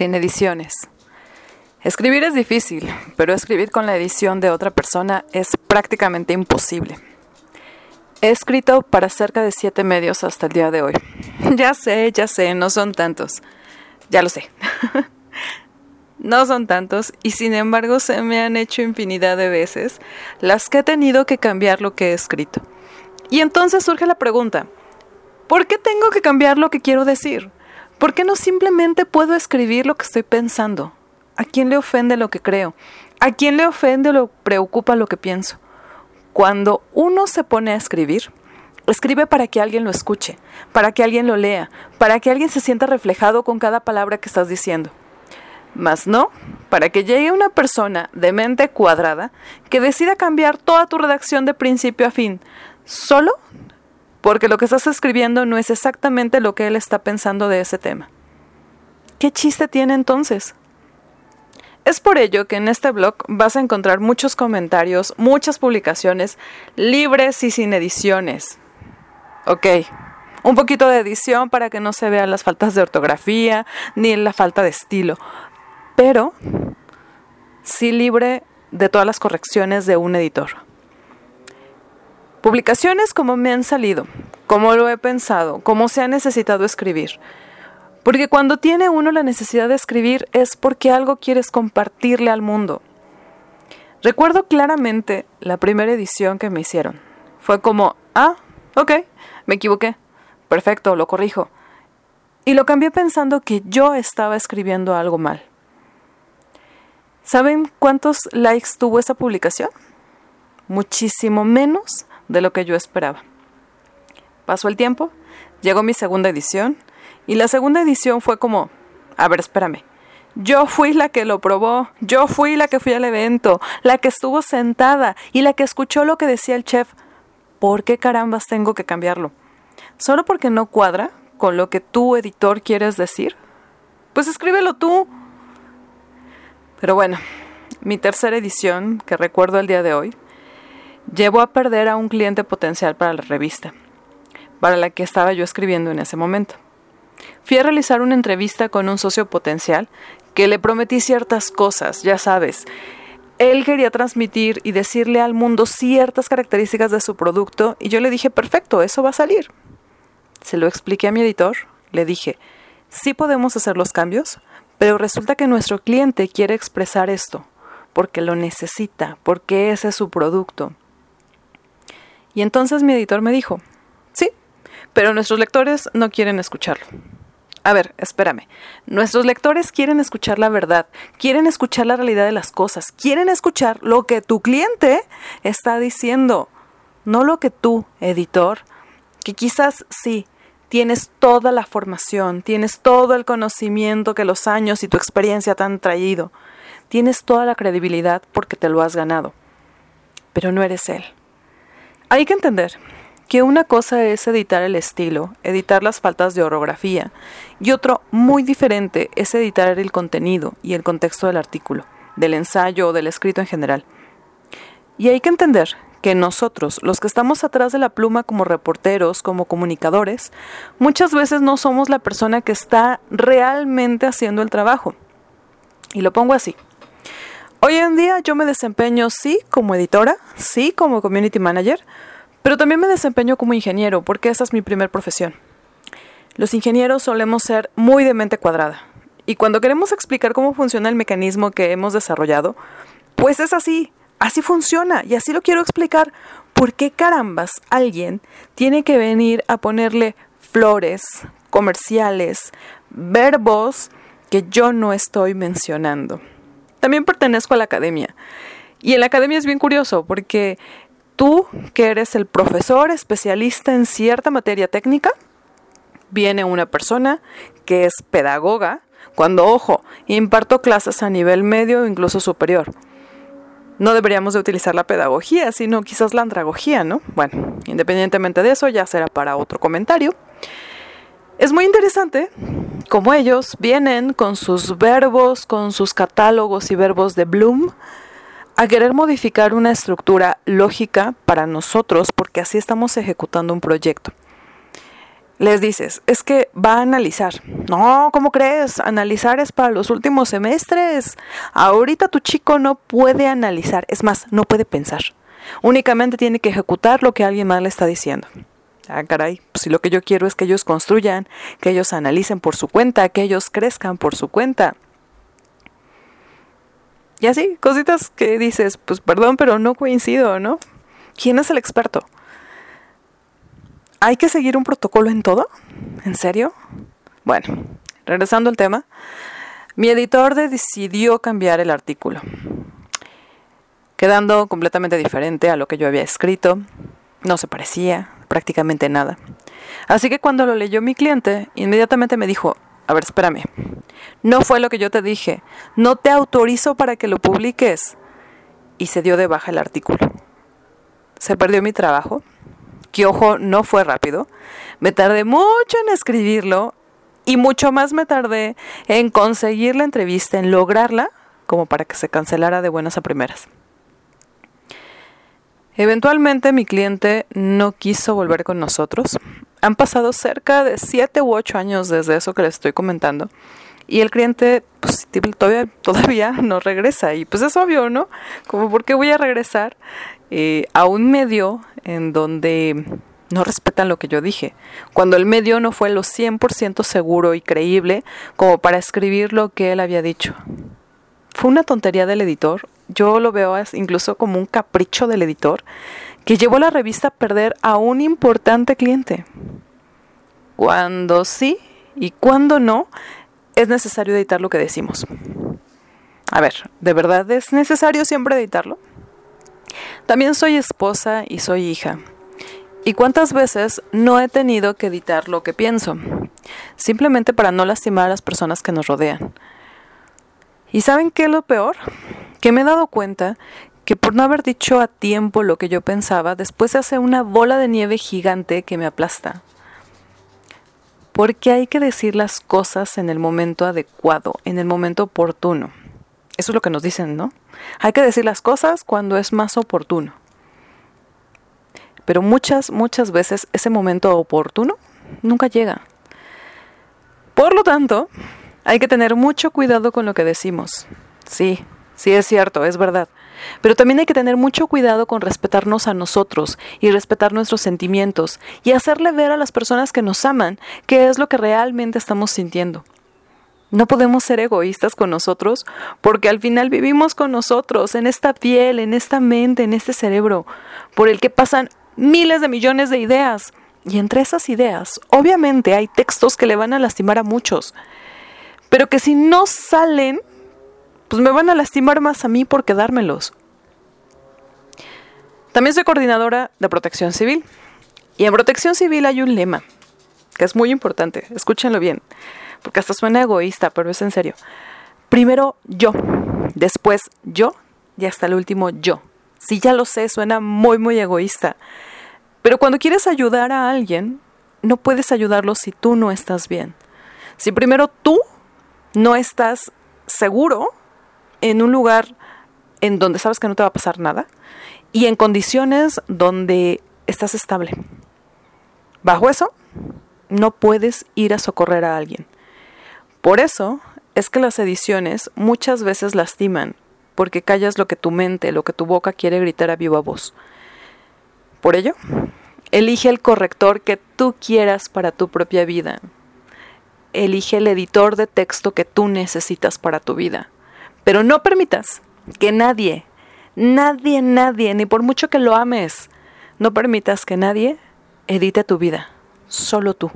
sin ediciones. Escribir es difícil, pero escribir con la edición de otra persona es prácticamente imposible. He escrito para cerca de siete medios hasta el día de hoy. Ya sé, ya sé, no son tantos. Ya lo sé. no son tantos y sin embargo se me han hecho infinidad de veces las que he tenido que cambiar lo que he escrito. Y entonces surge la pregunta, ¿por qué tengo que cambiar lo que quiero decir? ¿Por qué no simplemente puedo escribir lo que estoy pensando? ¿A quién le ofende lo que creo? ¿A quién le ofende o preocupa lo que pienso? Cuando uno se pone a escribir, escribe para que alguien lo escuche, para que alguien lo lea, para que alguien se sienta reflejado con cada palabra que estás diciendo. Mas no, para que llegue una persona de mente cuadrada que decida cambiar toda tu redacción de principio a fin, solo porque lo que estás escribiendo no es exactamente lo que él está pensando de ese tema. ¿Qué chiste tiene entonces? Es por ello que en este blog vas a encontrar muchos comentarios, muchas publicaciones libres y sin ediciones. Ok, un poquito de edición para que no se vean las faltas de ortografía ni la falta de estilo, pero sí libre de todas las correcciones de un editor. Publicaciones como me han salido, como lo he pensado, como se ha necesitado escribir. Porque cuando tiene uno la necesidad de escribir es porque algo quieres compartirle al mundo. Recuerdo claramente la primera edición que me hicieron. Fue como, ah, ok, me equivoqué. Perfecto, lo corrijo. Y lo cambié pensando que yo estaba escribiendo algo mal. ¿Saben cuántos likes tuvo esa publicación? Muchísimo menos de lo que yo esperaba. Pasó el tiempo, llegó mi segunda edición, y la segunda edición fue como, a ver, espérame, yo fui la que lo probó, yo fui la que fui al evento, la que estuvo sentada y la que escuchó lo que decía el chef. ¿Por qué carambas tengo que cambiarlo? ¿Solo porque no cuadra con lo que tú, editor, quieres decir? Pues escríbelo tú. Pero bueno, mi tercera edición, que recuerdo el día de hoy, llevó a perder a un cliente potencial para la revista, para la que estaba yo escribiendo en ese momento. Fui a realizar una entrevista con un socio potencial que le prometí ciertas cosas, ya sabes. Él quería transmitir y decirle al mundo ciertas características de su producto y yo le dije, perfecto, eso va a salir. Se lo expliqué a mi editor, le dije, sí podemos hacer los cambios, pero resulta que nuestro cliente quiere expresar esto, porque lo necesita, porque ese es su producto. Y entonces mi editor me dijo, pero nuestros lectores no quieren escucharlo. A ver, espérame. Nuestros lectores quieren escuchar la verdad, quieren escuchar la realidad de las cosas, quieren escuchar lo que tu cliente está diciendo, no lo que tú, editor, que quizás sí, tienes toda la formación, tienes todo el conocimiento que los años y tu experiencia te han traído, tienes toda la credibilidad porque te lo has ganado, pero no eres él. Hay que entender que una cosa es editar el estilo, editar las faltas de orografía, y otro muy diferente es editar el contenido y el contexto del artículo, del ensayo o del escrito en general. Y hay que entender que nosotros, los que estamos atrás de la pluma como reporteros, como comunicadores, muchas veces no somos la persona que está realmente haciendo el trabajo. Y lo pongo así. Hoy en día yo me desempeño sí como editora, sí como community manager, pero también me desempeño como ingeniero porque esa es mi primer profesión. Los ingenieros solemos ser muy de mente cuadrada y cuando queremos explicar cómo funciona el mecanismo que hemos desarrollado, pues es así, así funciona y así lo quiero explicar. ¿Por qué carambas alguien tiene que venir a ponerle flores, comerciales, verbos que yo no estoy mencionando? También pertenezco a la academia. Y en la academia es bien curioso porque tú, que eres el profesor especialista en cierta materia técnica, viene una persona que es pedagoga, cuando, ojo, imparto clases a nivel medio o incluso superior. No deberíamos de utilizar la pedagogía, sino quizás la andragogía, ¿no? Bueno, independientemente de eso, ya será para otro comentario. Es muy interesante cómo ellos vienen con sus verbos, con sus catálogos y verbos de Bloom, a querer modificar una estructura lógica para nosotros porque así estamos ejecutando un proyecto. les dices, es que va a analizar. No, ¿cómo crees? Analizar es para los últimos semestres. Ahorita tu chico no puede analizar, es más, no puede pensar. Únicamente tiene que ejecutar lo que alguien más le está diciendo. Ah, caray, pues si lo que yo quiero es que ellos construyan, que ellos analicen por su cuenta, que ellos crezcan por su cuenta. Y así, cositas que dices, pues perdón, pero no coincido, ¿no? ¿Quién es el experto? ¿Hay que seguir un protocolo en todo? ¿En serio? Bueno, regresando al tema, mi editor decidió cambiar el artículo, quedando completamente diferente a lo que yo había escrito. No se parecía prácticamente nada. Así que cuando lo leyó mi cliente, inmediatamente me dijo, a ver, espérame, no fue lo que yo te dije, no te autorizo para que lo publiques. Y se dio de baja el artículo. Se perdió mi trabajo, que ojo, no fue rápido. Me tardé mucho en escribirlo y mucho más me tardé en conseguir la entrevista, en lograrla, como para que se cancelara de buenas a primeras. Eventualmente mi cliente no quiso volver con nosotros. Han pasado cerca de siete u ocho años desde eso que les estoy comentando. Y el cliente todavía, todavía no regresa. Y pues es obvio, ¿no? Como, ¿por qué voy a regresar eh, a un medio en donde no respetan lo que yo dije, cuando el medio no fue lo 100% seguro y creíble como para escribir lo que él había dicho. Fue una tontería del editor, yo lo veo incluso como un capricho del editor que llevó la revista a perder a un importante cliente. Cuando sí y cuando no, es necesario editar lo que decimos. A ver, ¿de verdad es necesario siempre editarlo? También soy esposa y soy hija. ¿Y cuántas veces no he tenido que editar lo que pienso? Simplemente para no lastimar a las personas que nos rodean. ¿Y saben qué es lo peor? Que me he dado cuenta que por no haber dicho a tiempo lo que yo pensaba, después se hace una bola de nieve gigante que me aplasta. Porque hay que decir las cosas en el momento adecuado, en el momento oportuno. Eso es lo que nos dicen, ¿no? Hay que decir las cosas cuando es más oportuno. Pero muchas, muchas veces ese momento oportuno nunca llega. Por lo tanto, hay que tener mucho cuidado con lo que decimos. Sí, sí es cierto, es verdad. Pero también hay que tener mucho cuidado con respetarnos a nosotros y respetar nuestros sentimientos y hacerle ver a las personas que nos aman qué es lo que realmente estamos sintiendo. No podemos ser egoístas con nosotros porque al final vivimos con nosotros, en esta piel, en esta mente, en este cerebro, por el que pasan miles de millones de ideas. Y entre esas ideas, obviamente hay textos que le van a lastimar a muchos, pero que si no salen, pues me van a lastimar más a mí por quedármelos. También soy coordinadora de protección civil. Y en protección civil hay un lema, que es muy importante, escúchenlo bien porque hasta suena egoísta, pero es en serio. Primero yo, después yo y hasta el último yo. Si ya lo sé, suena muy, muy egoísta. Pero cuando quieres ayudar a alguien, no puedes ayudarlo si tú no estás bien. Si primero tú no estás seguro en un lugar en donde sabes que no te va a pasar nada y en condiciones donde estás estable. Bajo eso, no puedes ir a socorrer a alguien. Por eso es que las ediciones muchas veces lastiman, porque callas lo que tu mente, lo que tu boca quiere gritar a viva voz. Por ello, elige el corrector que tú quieras para tu propia vida. Elige el editor de texto que tú necesitas para tu vida. Pero no permitas que nadie, nadie, nadie, ni por mucho que lo ames, no permitas que nadie edite tu vida. Solo tú.